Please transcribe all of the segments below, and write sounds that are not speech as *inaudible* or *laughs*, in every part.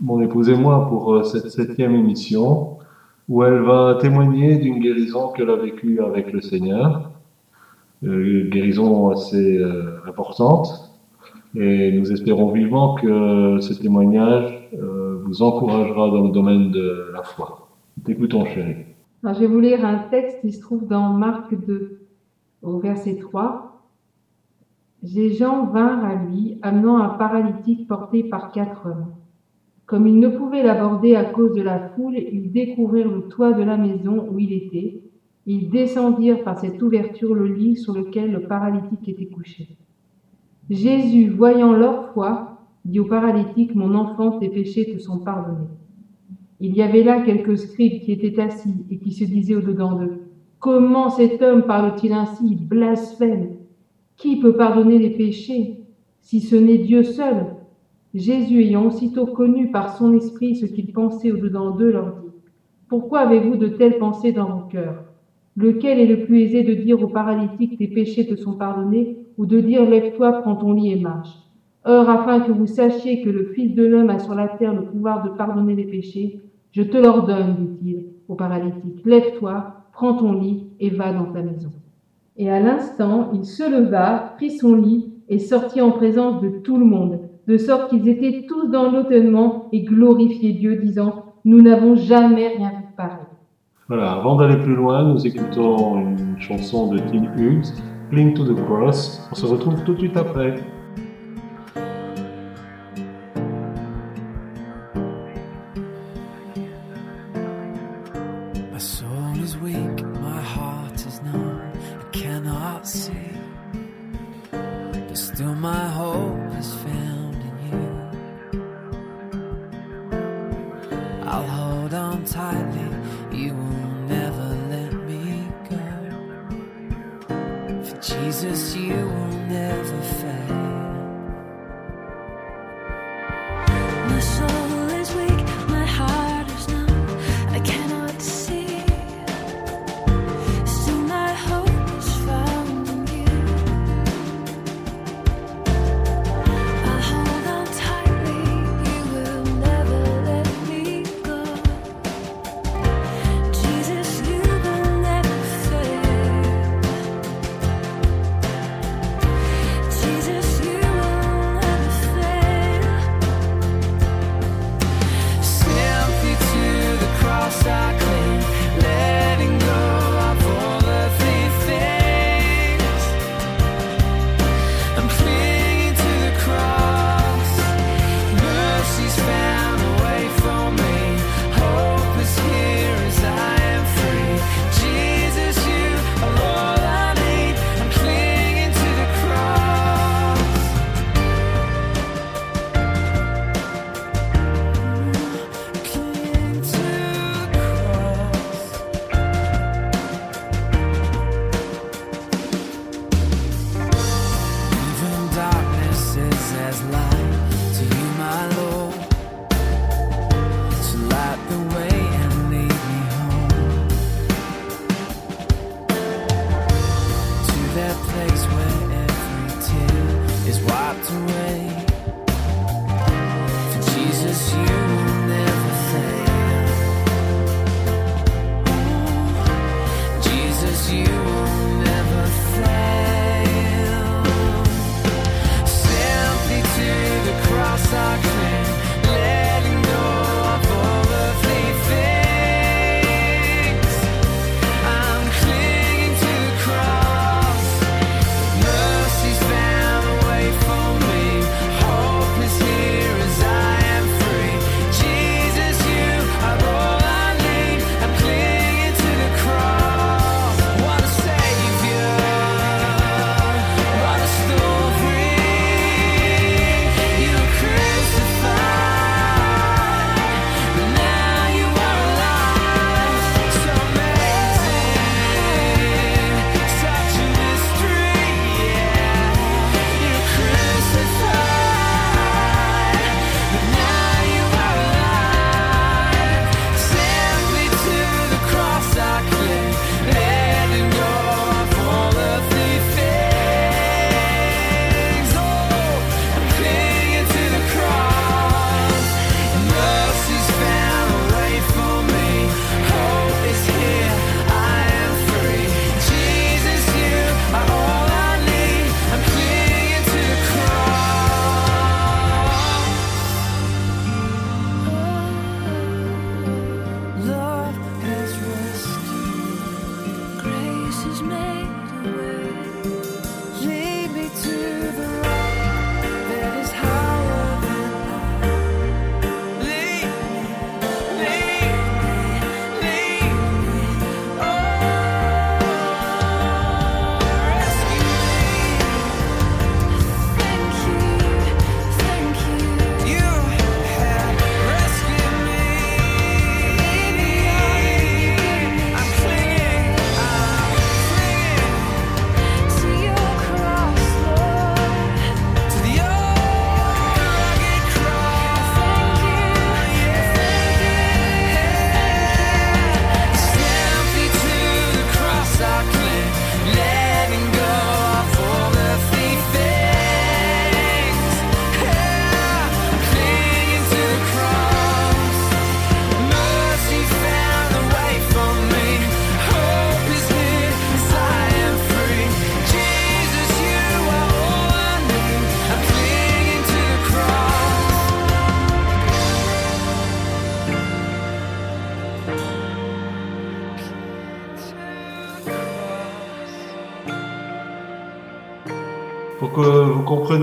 Mon épouse et moi, pour euh, cette septième émission où elle va témoigner d'une guérison qu'elle a vécue avec le Seigneur, euh, une guérison assez euh, importante. Et nous espérons vivement que ce témoignage vous encouragera dans le domaine de la foi. T'écoutons, chérie. Je vais vous lire un texte qui se trouve dans Marc 2, au verset 3. Des gens vinrent à lui, amenant un paralytique porté par quatre hommes. Comme ils ne pouvaient l'aborder à cause de la foule, ils découvrirent le toit de la maison où il était. Ils descendirent par cette ouverture le lit sur lequel le paralytique était couché. Jésus, voyant leur foi, dit au paralytique, Mon enfant, tes péchés te sont pardonnés. Il y avait là quelques scribes qui étaient assis et qui se disaient au-dedans d'eux, Comment cet homme parle-t-il ainsi? Blasphème. Qui peut pardonner les péchés si ce n'est Dieu seul? Jésus, ayant aussitôt connu par son esprit ce qu'il pensait au-dedans d'eux, leur dit Pourquoi avez-vous de telles pensées dans vos cœurs? Lequel est le plus aisé de dire au paralytique Tes péchés te sont pardonnés ou de dire Lève-toi, prends ton lit et marche Or, afin que vous sachiez que le Fils de l'homme a sur la terre le pouvoir de pardonner les péchés, je te l'ordonne, dit-il au paralytique Lève-toi, prends ton lit et va dans ta maison. Et à l'instant, il se leva, prit son lit et sortit en présence de tout le monde, de sorte qu'ils étaient tous dans l'étonnement et glorifiaient Dieu, disant, Nous n'avons jamais rien vu pareil. Voilà, avant d'aller plus loin, nous écoutons une chanson de Tim Hughes, Cling to the Cross. On se retrouve tout de suite après.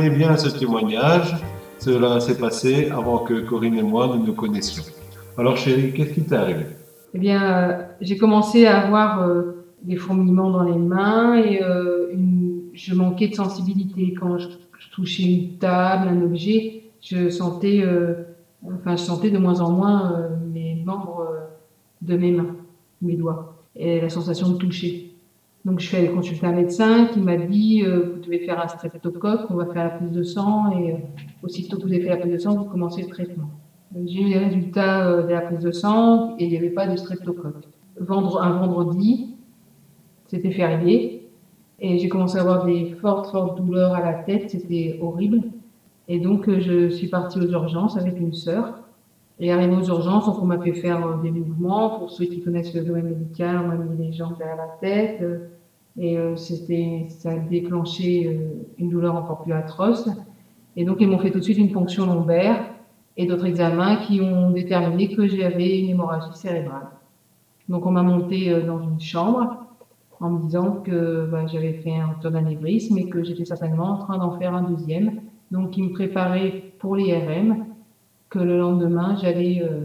Compreniez bien ce témoignage, cela s'est passé avant que Corinne et moi nous nous connaissions. Alors chérie, qu'est-ce qui t'est arrivé? Eh bien, euh, j'ai commencé à avoir euh, des fourmillements dans les mains et euh, je manquais de sensibilité. Quand je, touchais une table, un objet, je sentais, enfin, je sentais de moins en moins mes membres de mes mains, mes doigts, et la sensation de toucher. Donc, je suis allée consulter un médecin qui m'a dit euh, vous devez faire un streptocoque, on va faire la prise de sang et euh, aussitôt que vous avez fait la prise de sang, vous commencez le traitement. J'ai eu les résultats euh, de la prise de sang et il n'y avait pas de streptocoque. Un vendredi, c'était férié, et j'ai commencé à avoir des fortes, fortes douleurs à la tête, c'était horrible. Et donc euh, je suis partie aux urgences avec une sœur. Et arrivé aux urgences, on m'a fait faire des mouvements. Pour ceux qui connaissent le domaine médical, on m'a mis les jambes derrière la tête. Et euh, c'était, ça a déclenché euh, une douleur encore plus atroce. Et donc ils m'ont fait tout de suite une ponction lombaire et d'autres examens qui ont déterminé que j'avais une hémorragie cérébrale. Donc on m'a monté euh, dans une chambre en me disant que bah, j'avais fait un rupture d'anévrisme et que j'étais certainement en train d'en faire un deuxième. Donc ils me préparaient pour l'IRM, que le lendemain j'allais euh,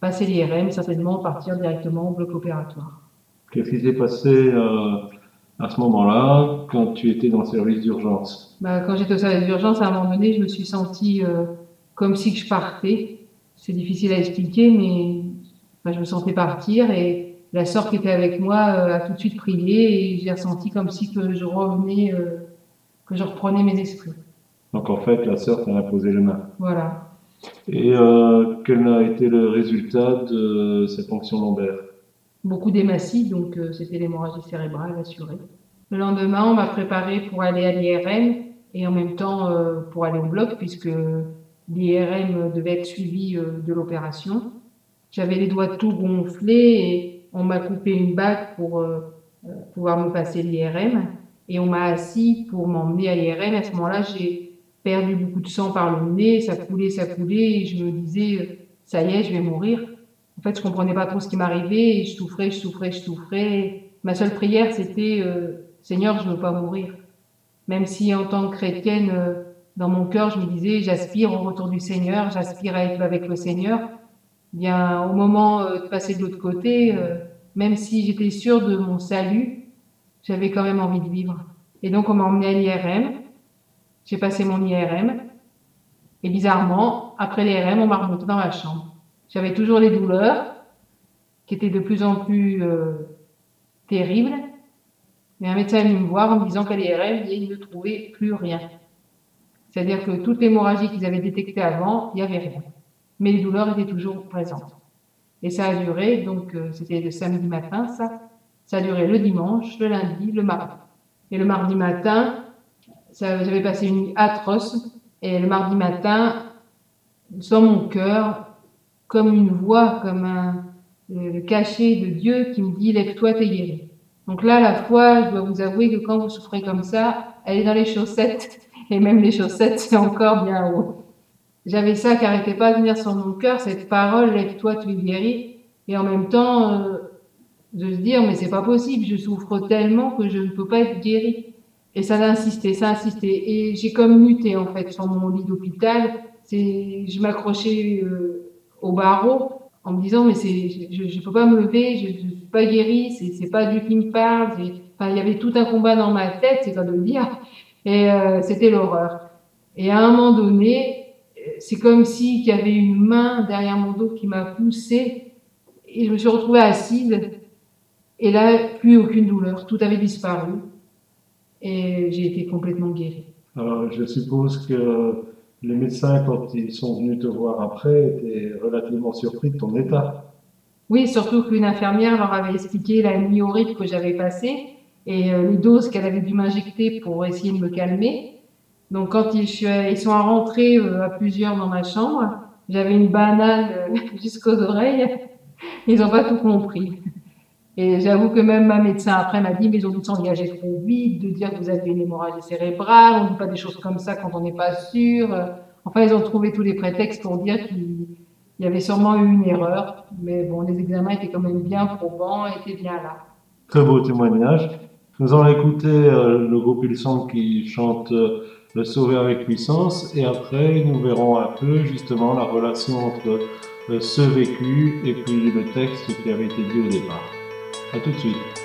passer l'IRM, certainement partir directement au bloc opératoire. Qu'est-ce qui s'est passé euh, à ce moment-là quand tu étais dans le service d'urgence? Bah, quand j'étais au service d'urgence, à un moment donné, je me suis sentie euh, comme si je partais. C'est difficile à expliquer, mais je me sentais partir et la sœur qui était avec moi euh, a tout de suite prié et j'ai ressenti comme si que je revenais, euh, que je reprenais mes esprits. Donc en fait, la sœur t'en a posé les mains. Voilà. Et quel a été le résultat de cette fonction lombaire? Beaucoup d'hématies, donc euh, c'était l'hémorragie cérébrale assurée. Le lendemain, on m'a préparé pour aller à l'IRM et en même temps euh, pour aller au bloc puisque l'IRM devait être suivi euh, de l'opération. J'avais les doigts tout gonflés et on m'a coupé une bague pour pouvoir me passer l'IRM et on m'a assis pour m'emmener à l'IRM. À ce moment-là, j'ai perdu beaucoup de sang par le nez, ça coulait, ça coulait et je me disais ça y est, je vais mourir. En fait, je comprenais pas trop ce qui m'arrivait et je souffrais, je souffrais, je souffrais. Ma seule prière, c'était euh, Seigneur, je veux pas mourir. Même si en tant que chrétienne, euh, dans mon cœur, je me disais j'aspire au retour du Seigneur, j'aspire à être avec le Seigneur. Bien, au moment euh, de passer de l'autre côté, euh, même si j'étais sûre de mon salut, j'avais quand même envie de vivre. Et donc, on m'a emmené à l'IRM. J'ai passé mon IRM. Et bizarrement, après l'IRM, on m'a remonté dans ma chambre. J'avais toujours les douleurs, qui étaient de plus en plus euh, terribles. Mais un médecin est venu me voir en me disant qu'à l'IRM, il ne trouvait plus rien. C'est-à-dire que toute l'hémorragie qu'ils avaient détectée avant, il n'y avait rien. Mais les douleurs étaient toujours présentes. Et ça a duré, donc euh, c'était le samedi matin, ça. Ça a duré le dimanche, le lundi, le mardi. Et le mardi matin, j'avais passé une nuit atroce. Et le mardi matin, dans mon cœur, comme une voix, comme un, le, le cachet de Dieu qui me dit lève-toi, t'es guéri. Donc là, la foi, je dois vous avouer que quand vous souffrez comme ça, elle est dans les chaussettes. *laughs* Et même les chaussettes, c'est encore bien haut. J'avais ça qui n'arrêtait pas de venir sur mon cœur, cette parole, lève-toi, tu es guéri. Et en même temps, euh, de se dire, mais c'est pas possible, je souffre tellement que je ne peux pas être guéri. Et ça insisté, ça insisté. Et j'ai comme muté, en fait, sur mon lit d'hôpital. C'est, je m'accrochais euh, au barreau en me disant, mais c'est, je, je peux pas me lever, je, je suis pas guérie, c'est, c'est pas Dieu qui me parle. Enfin, il y avait tout un combat dans ma tête, c'est pas de le dire. Et euh, c'était l'horreur. Et à un moment donné, c'est comme si il y avait une main derrière mon dos qui m'a poussée et je me suis retrouvée assise. Et là, plus aucune douleur, tout avait disparu et j'ai été complètement guérie. Alors je suppose que les médecins, quand ils sont venus te voir après, étaient relativement surpris de ton état. Oui, surtout qu'une infirmière leur avait expliqué la nuit horrible que j'avais passée et euh, les doses qu'elle avait dû m'injecter pour essayer de me calmer. Donc quand ils, ils sont rentrés euh, à plusieurs dans ma chambre, j'avais une banane euh, *laughs* jusqu'aux oreilles. Ils n'ont pas tout compris. Et j'avoue que même ma médecin après m'a dit, mais ils ont dû s'engager trop vite, de dire que vous avez une hémorragie cérébrale, on ne dit pas des choses comme ça quand on n'est pas sûr. Enfin, ils ont trouvé tous les prétextes pour dire qu'il il y avait sûrement eu une erreur. Mais bon, les examens étaient quand même bien probants, étaient bien là. Très beau témoignage. Nous allons écouter euh, le groupe Ilson qui chante euh, Le Sauver avec puissance et après nous verrons un peu justement la relation entre euh, ce vécu et puis le texte qui avait été dit au départ. A tout de suite.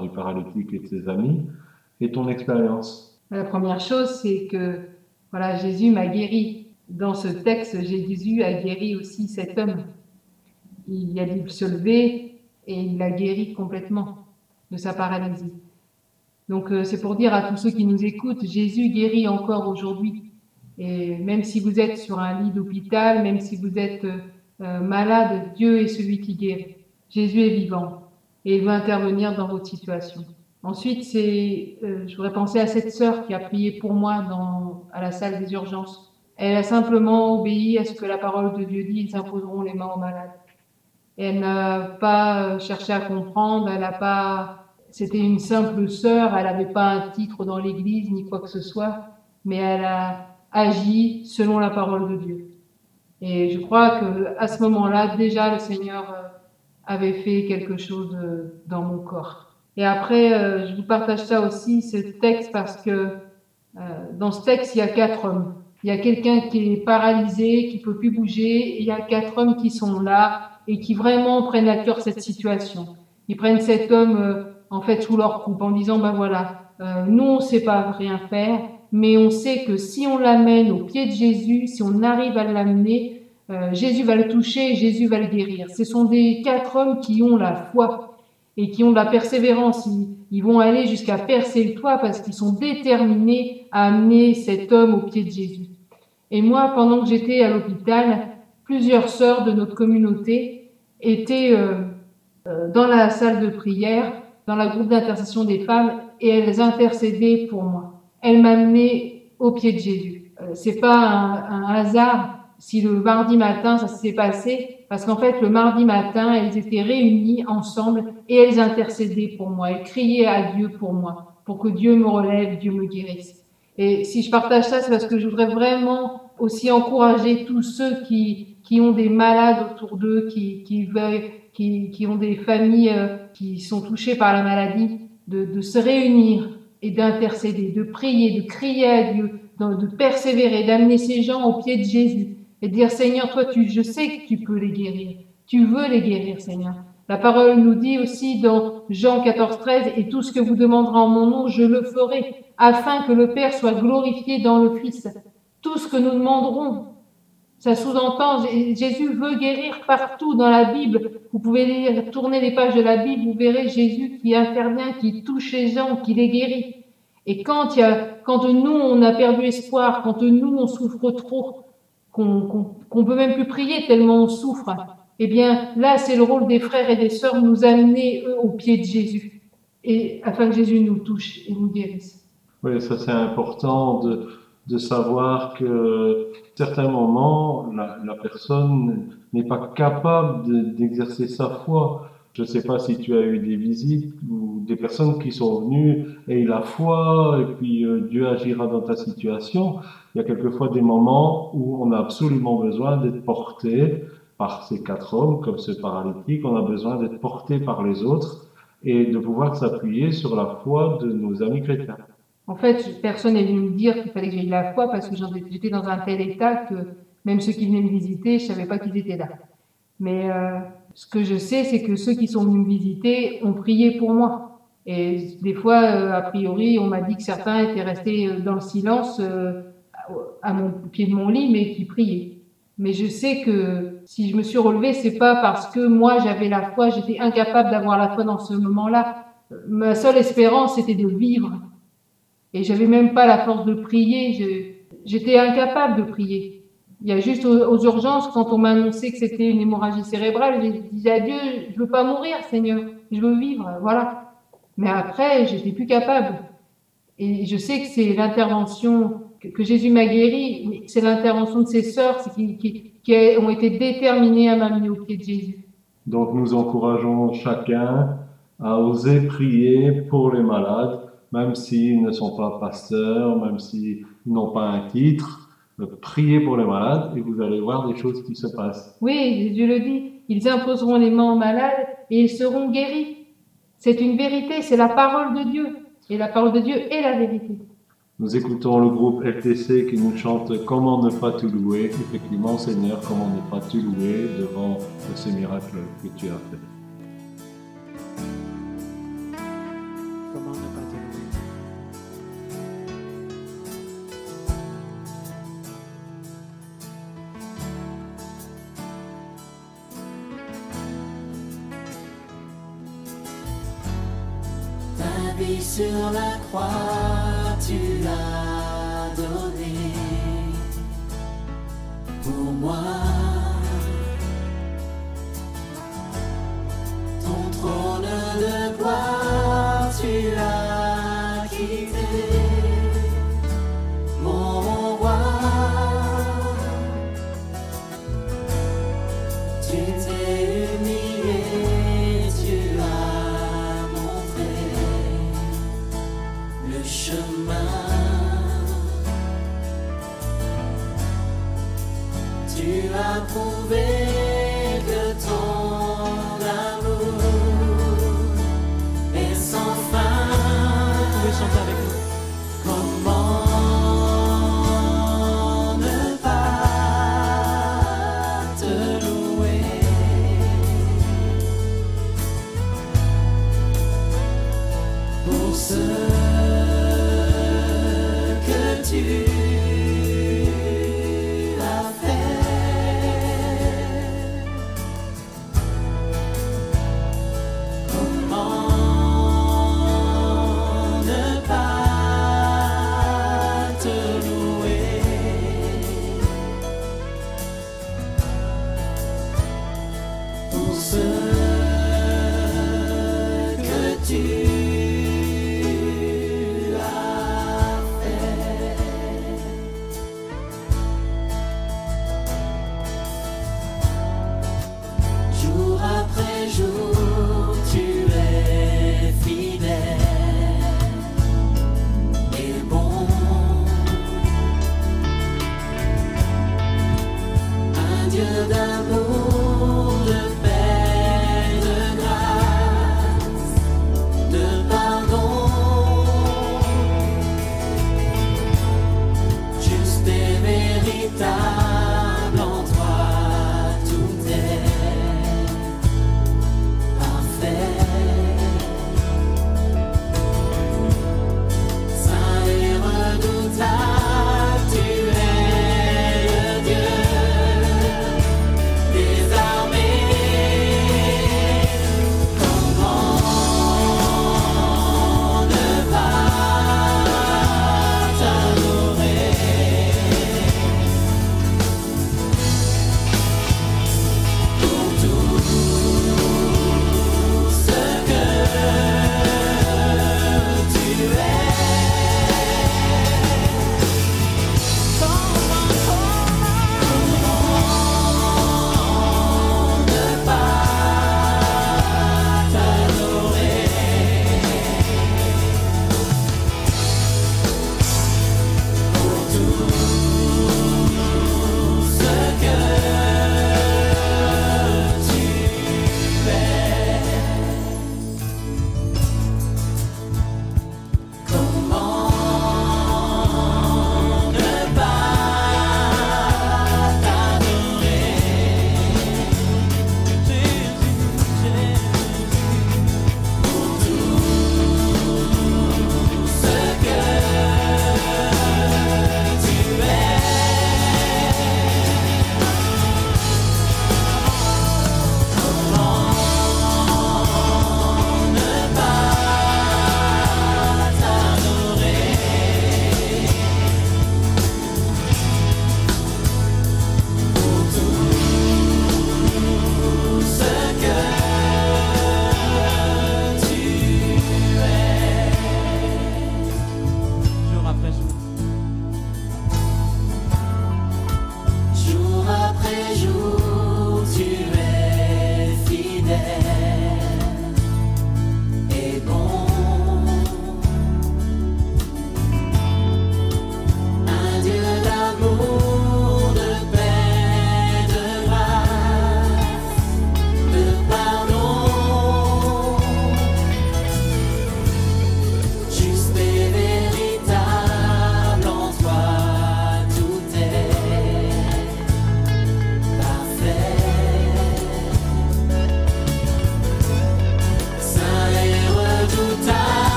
Du paralytique et de ses amis et ton expérience La première chose, c'est que voilà, Jésus m'a guéri. Dans ce texte, Jésus a guéri aussi cet homme. Il a dû se lever et il l'a guéri complètement de sa paralysie. Donc euh, c'est pour dire à tous ceux qui nous écoutent, Jésus guérit encore aujourd'hui. Et même si vous êtes sur un lit d'hôpital, même si vous êtes euh, euh, malade, Dieu est celui qui guérit. Jésus est vivant et il veut intervenir dans votre situation. Ensuite, c'est, euh, je voudrais penser à cette sœur qui a prié pour moi à la salle des urgences. Elle a simplement obéi à ce que la parole de Dieu dit, ils imposeront les mains aux malades. Elle n'a pas cherché à comprendre, elle n'a pas, c'était une simple sœur, elle n'avait pas un titre dans l'église ni quoi que ce soit, mais elle a agi selon la parole de Dieu. Et je crois que à ce moment-là, déjà le Seigneur euh, avait fait quelque chose euh, dans mon corps. Et après, euh, je vous partage ça aussi, ce texte, parce que euh, dans ce texte, il y a quatre hommes. Il y a quelqu'un qui est paralysé, qui peut plus bouger, et il y a quatre hommes qui sont là et qui vraiment prennent à cœur cette situation. Ils prennent cet homme en fait sous leur coupe en disant ben voilà, nous on sait pas rien faire, mais on sait que si on l'amène au pied de Jésus, si on arrive à l'amener, euh, Jésus va le toucher Jésus va le guérir. Ce sont des quatre hommes qui ont la foi et qui ont de la persévérance. Ils, vont aller jusqu'à percer le toit parce qu'ils sont déterminés à amener cet homme au pied de Jésus. Et moi, pendant que j'étais à l'hôpital, plusieurs sœurs de notre communauté étaient euh, euh, dans la salle de prière, dans la groupe d'intercession des femmes, et elles intercédaient pour moi. Elles m'amenaient au pied de Jésus. Euh, c'est pas un hasard si le mardi matin ça s'est passé, parce qu'en fait le mardi matin elles étaient réunies ensemble et elles intercédaient pour moi, elles criaient à Dieu pour moi, pour que Dieu me relève, Dieu me guérisse. Et si je partage ça, c'est parce que je voudrais vraiment aussi encourager tous ceux qui, qui ont des malades autour d'eux, qui, qui, veulent, qui, qui ont des familles euh, qui sont touchées par la maladie, de, de se réunir et d'intercéder, de prier, de crier à Dieu, de, de persévérer, d'amener ces gens au pied de Jésus et dire Seigneur, toi, tu, je sais que tu peux les guérir. Tu veux les guérir, Seigneur. La parole nous dit aussi dans Jean 14, 13, et tout ce que vous demanderez en mon nom, je le ferai, afin que le Père soit glorifié dans le Fils. Tout ce que nous demanderons, ça sous-entend, Jésus veut guérir partout dans la Bible. Vous pouvez tourner les pages de la Bible, vous verrez Jésus qui intervient, qui touche les gens, qui les guérit. Et quand y a, quand nous, on a perdu espoir, quand nous, on souffre trop, qu'on qu'on peut même plus prier tellement on souffre, eh bien, là, c'est le rôle des frères et des sœurs, nous amener, eux, au pied de Jésus. Et afin que Jésus nous touche et nous guérisse. Oui, ça c'est important de, savoir que certains moments, la, personne n'est pas capable de- d'exercer sa foi. Je ne sais pas si tu as eu des visites ou des personnes qui sont venues et la foi et puis euh, Dieu agira dans ta situation. Il y a quelquefois des moments où on a absolument besoin d'être porté par ces quatre hommes, comme ce paralytique. On a besoin d'être porté par les autres et de pouvoir s'appuyer sur la foi de nos amis chrétiens. En fait, personne n'est venu me dire qu'il fallait que j'aie de la foi parce que j'étais dans un tel état que même ceux qui venaient me visiter, je savais pas qu'ils étaient là. Mais euh, ce que je sais, c'est que ceux qui sont venus me visiter ont prié pour moi. Et des fois, euh, a priori, on m'a dit que certains étaient restés euh, dans le silence euh, à mon au pied de mon lit, mais qui priaient. Mais je sais que si je me suis relevée, c'est pas parce que moi j'avais la foi, j'étais incapable d'avoir la foi dans ce moment-là. Ma seule espérance, c'était de vivre. Et j'avais même pas la force de prier. J'étais incapable de prier. Il y a juste aux, urgences, quand on m'a annoncé que c'était une hémorragie cérébrale, j'ai dit à Dieu, je veux pas mourir, Seigneur. Je veux vivre. Voilà. Mais après, j'étais plus capable. Et je sais que c'est l'intervention que, Jésus m'a guéri, c'est l'intervention de ses sœurs qui, ont été déterminées à m'amener au pied de Jésus. Donc nous encourageons chacun à oser prier pour les malades, même s'ils ne sont pas pasteurs, même s'ils n'ont pas un titre. Priez pour les malades et vous allez voir des choses qui se passent. Oui, Jésus le dit, ils imposeront les mains aux malades et ils seront guéris. C'est une vérité, c'est la parole de Dieu. Et la parole de Dieu est la vérité. Nous écoutons le groupe FTC qui nous chante Comment ne pas te louer. Effectivement, Seigneur, comment ne pas te louer devant ces miracles que tu as faits. Sur Tu as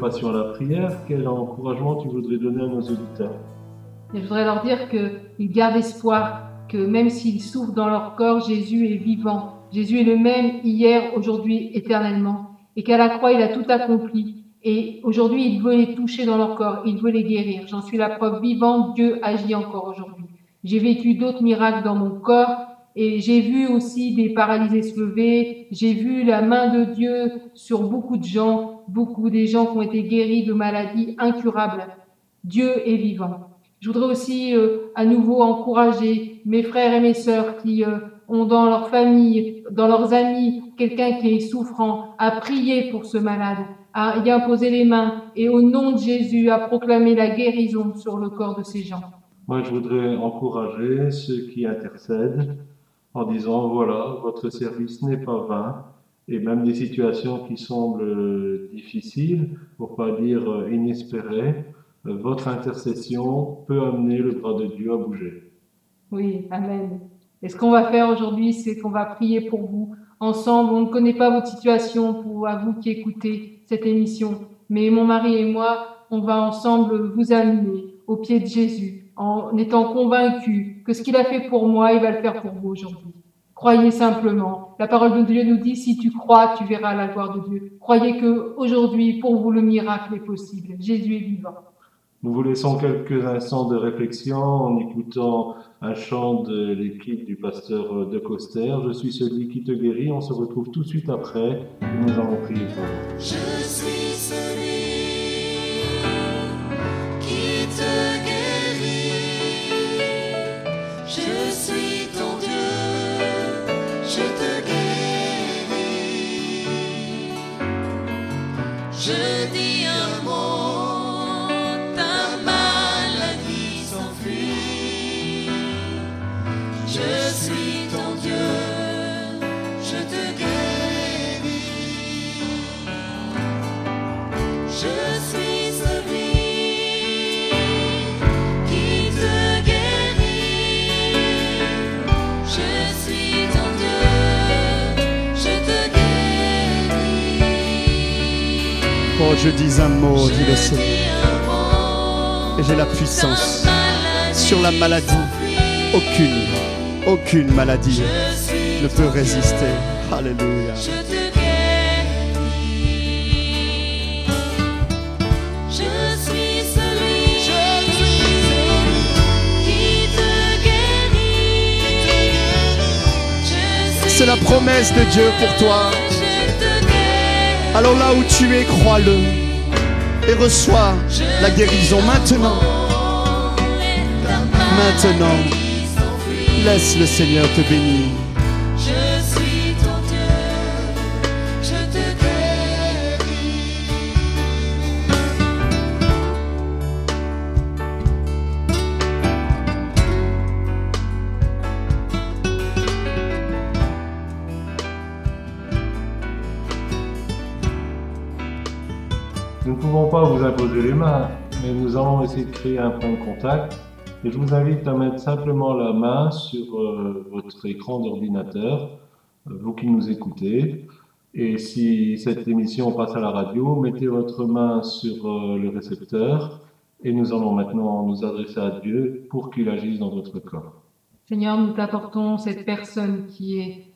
passions à la prière, quel encouragement tu voudrais donner à nos auditeurs? Je voudrais leur dire qu'ils gardent espoir, que même s'ils souffrent dans leur corps, Jésus est vivant. Jésus est le même hier, aujourd'hui, éternellement. Et qu'à la croix, il a tout accompli. Et aujourd'hui, il veut les toucher dans leur corps, il veut les guérir. J'en suis la preuve vivante, Dieu agit encore aujourd'hui. J'ai vécu d'autres miracles dans mon corps et j'ai vu aussi des paralysés se lever. J'ai vu la main de Dieu sur beaucoup de gens, beaucoup des gens qui ont été guéris de maladies incurables. Dieu est vivant. Je voudrais aussi euh, à nouveau encourager mes frères et mes sœurs qui euh, ont dans leur famille, dans leurs amis, quelqu'un qui est souffrant, à prier pour ce malade, à y imposer les mains et au nom de Jésus à proclamer la guérison sur le corps de ces gens. Moi, je voudrais encourager ceux qui intercèdent en disant, voilà, votre service n'est pas vain, et même des situations qui semblent euh, difficiles, pour pas dire euh, inespérées, euh, votre intercession peut amener le bras de Dieu à bouger. Oui, Amen. Et ce qu'on va faire aujourd'hui, c'est qu'on va prier pour vous ensemble. On ne connaît pas votre situation pour à vous qui écoutez cette émission, mais mon mari et moi, on va ensemble vous amener au pied de Jésus en étant convaincus que ce qu'il a fait pour moi, il va le faire pour vous aujourd'hui. Croyez simplement. La parole de Dieu nous dit, si tu crois, tu verras la gloire de Dieu. Croyez que aujourd'hui, pour vous, le miracle est possible. Jésus est vivant. Nous vous laissons quelques instants de réflexion en écoutant un chant de l'équipe du pasteur De Coster. Je suis celui qui te guérit. On se retrouve tout de suite après et nous allons prier pour vous. Je suis celui je dis un mot, dit le Seigneur. Et j'ai la puissance sur la maladie. Aucune, aucune maladie ne peut résister. Alléluia. Je te guéris. Je suis celui qui te guérit. Je suis C'est la promesse de Dieu pour toi. Alors là où tu es, crois-le. Et reçois la guérison maintenant. Maintenant. Laisse le Seigneur te bénir. Nous allons essayer de créer un point de contact. Et je vous invite à mettre simplement la main sur euh, votre écran d'ordinateur, euh, vous qui nous écoutez. Et si cette émission passe à la radio, mettez votre main sur euh, le récepteur et nous allons maintenant nous adresser à Dieu pour qu'il agisse dans votre corps. Seigneur, nous t'apportons cette personne qui est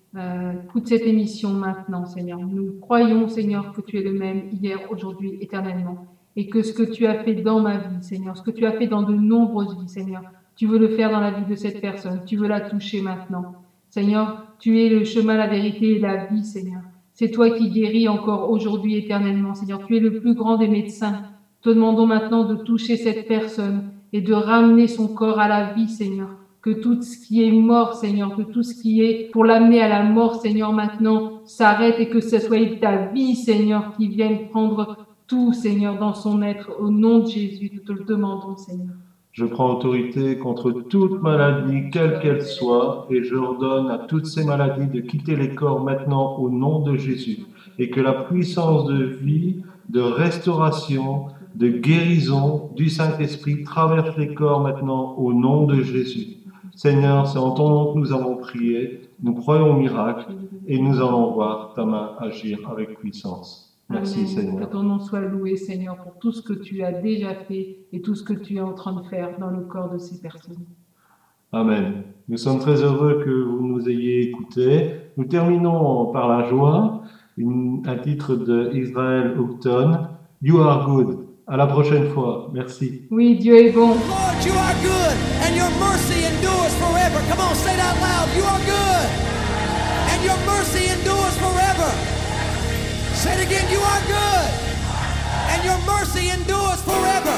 écoute cette émission maintenant, Seigneur. Nous croyons, Seigneur, que tu es le même hier, aujourd'hui, éternellement. Et que ce que tu as fait dans ma vie, Seigneur, ce que tu as fait dans de nombreuses vies, Seigneur, tu veux le faire dans la vie de cette personne. Tu veux la toucher maintenant. Seigneur, tu es le chemin, la vérité et la vie, Seigneur. C'est toi qui guéris encore aujourd'hui, éternellement, Seigneur. Tu es le plus grand des médecins. Te demandons maintenant de toucher cette personne et de ramener son corps à la vie, Seigneur. Que tout ce qui est mort, Seigneur, que tout ce qui est pour l'amener à la mort, Seigneur, maintenant s'arrête et que ce soit ta vie, Seigneur, qui vienne prendre tout, Seigneur, dans son être. Au nom de Jésus, nous te le demandons, Seigneur. Je prends autorité contre toute maladie, quelle qu'elle soit, et je ordonne à toutes ces maladies de quitter les corps maintenant au nom de Jésus. Et que la puissance de vie, de restauration, de guérison du Saint-Esprit traverse les corps maintenant au nom de Jésus. Seigneur, c'est en ton nom que nous avons prié, nous croyons au miracle et nous allons voir ta main agir avec puissance. Merci, Amen. Seigneur. Que ton nom soit loué, Seigneur, pour tout ce que tu as déjà fait et tout ce que tu es en train de faire dans le corps de ces personnes. Amen. Nous sommes très heureux que vous nous ayez écoutés. Nous terminons par la joie, une- un titre de Israel Houghton, You are good. À la prochaine fois. Merci. Oui, Dieu est bon. Lord, you are good, and your mercy endures forever. Come on, say that loud. You are good, again. You are good, and your mercy endures forever.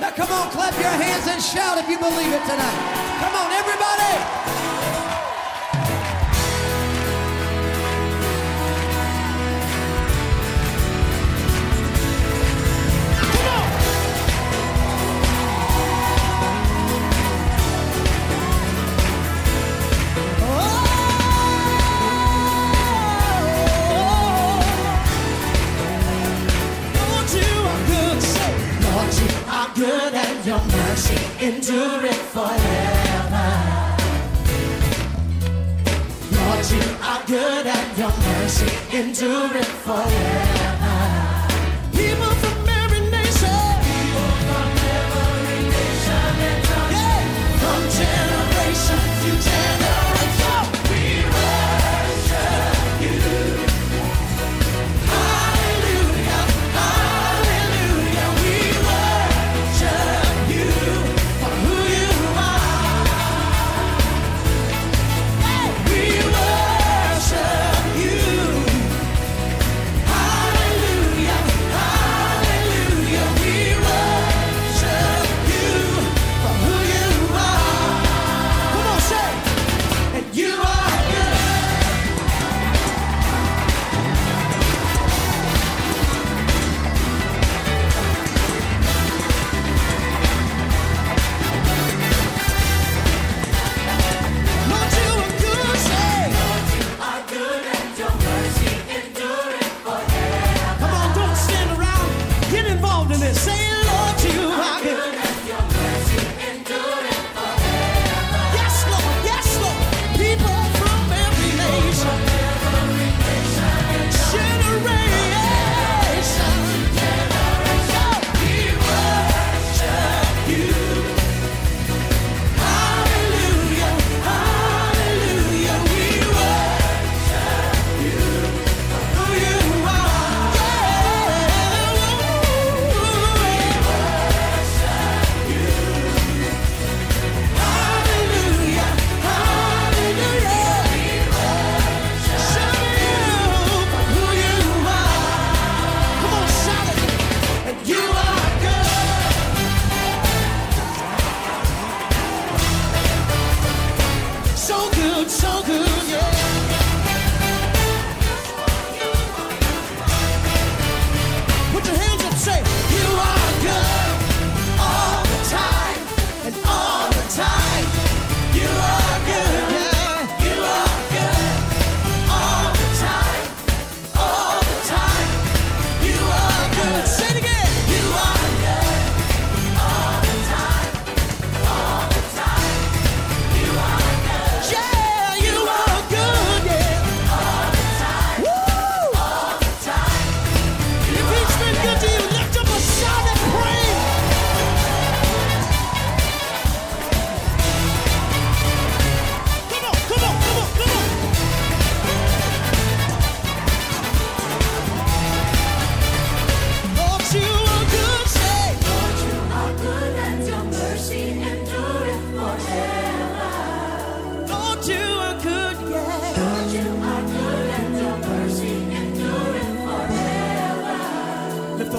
Now, come on, clap your hands and shout if you believe it tonight. Come on, everybody. Your mercy endureth forever. Lord, you are good and your mercy endureth forever.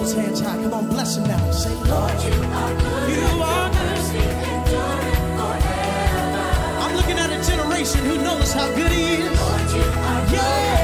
those hands high. Come on, bless him now. Say, Lord, you are good. You are good. I'm looking at a generation who knows how good he is. Lord, you are good. Yeah.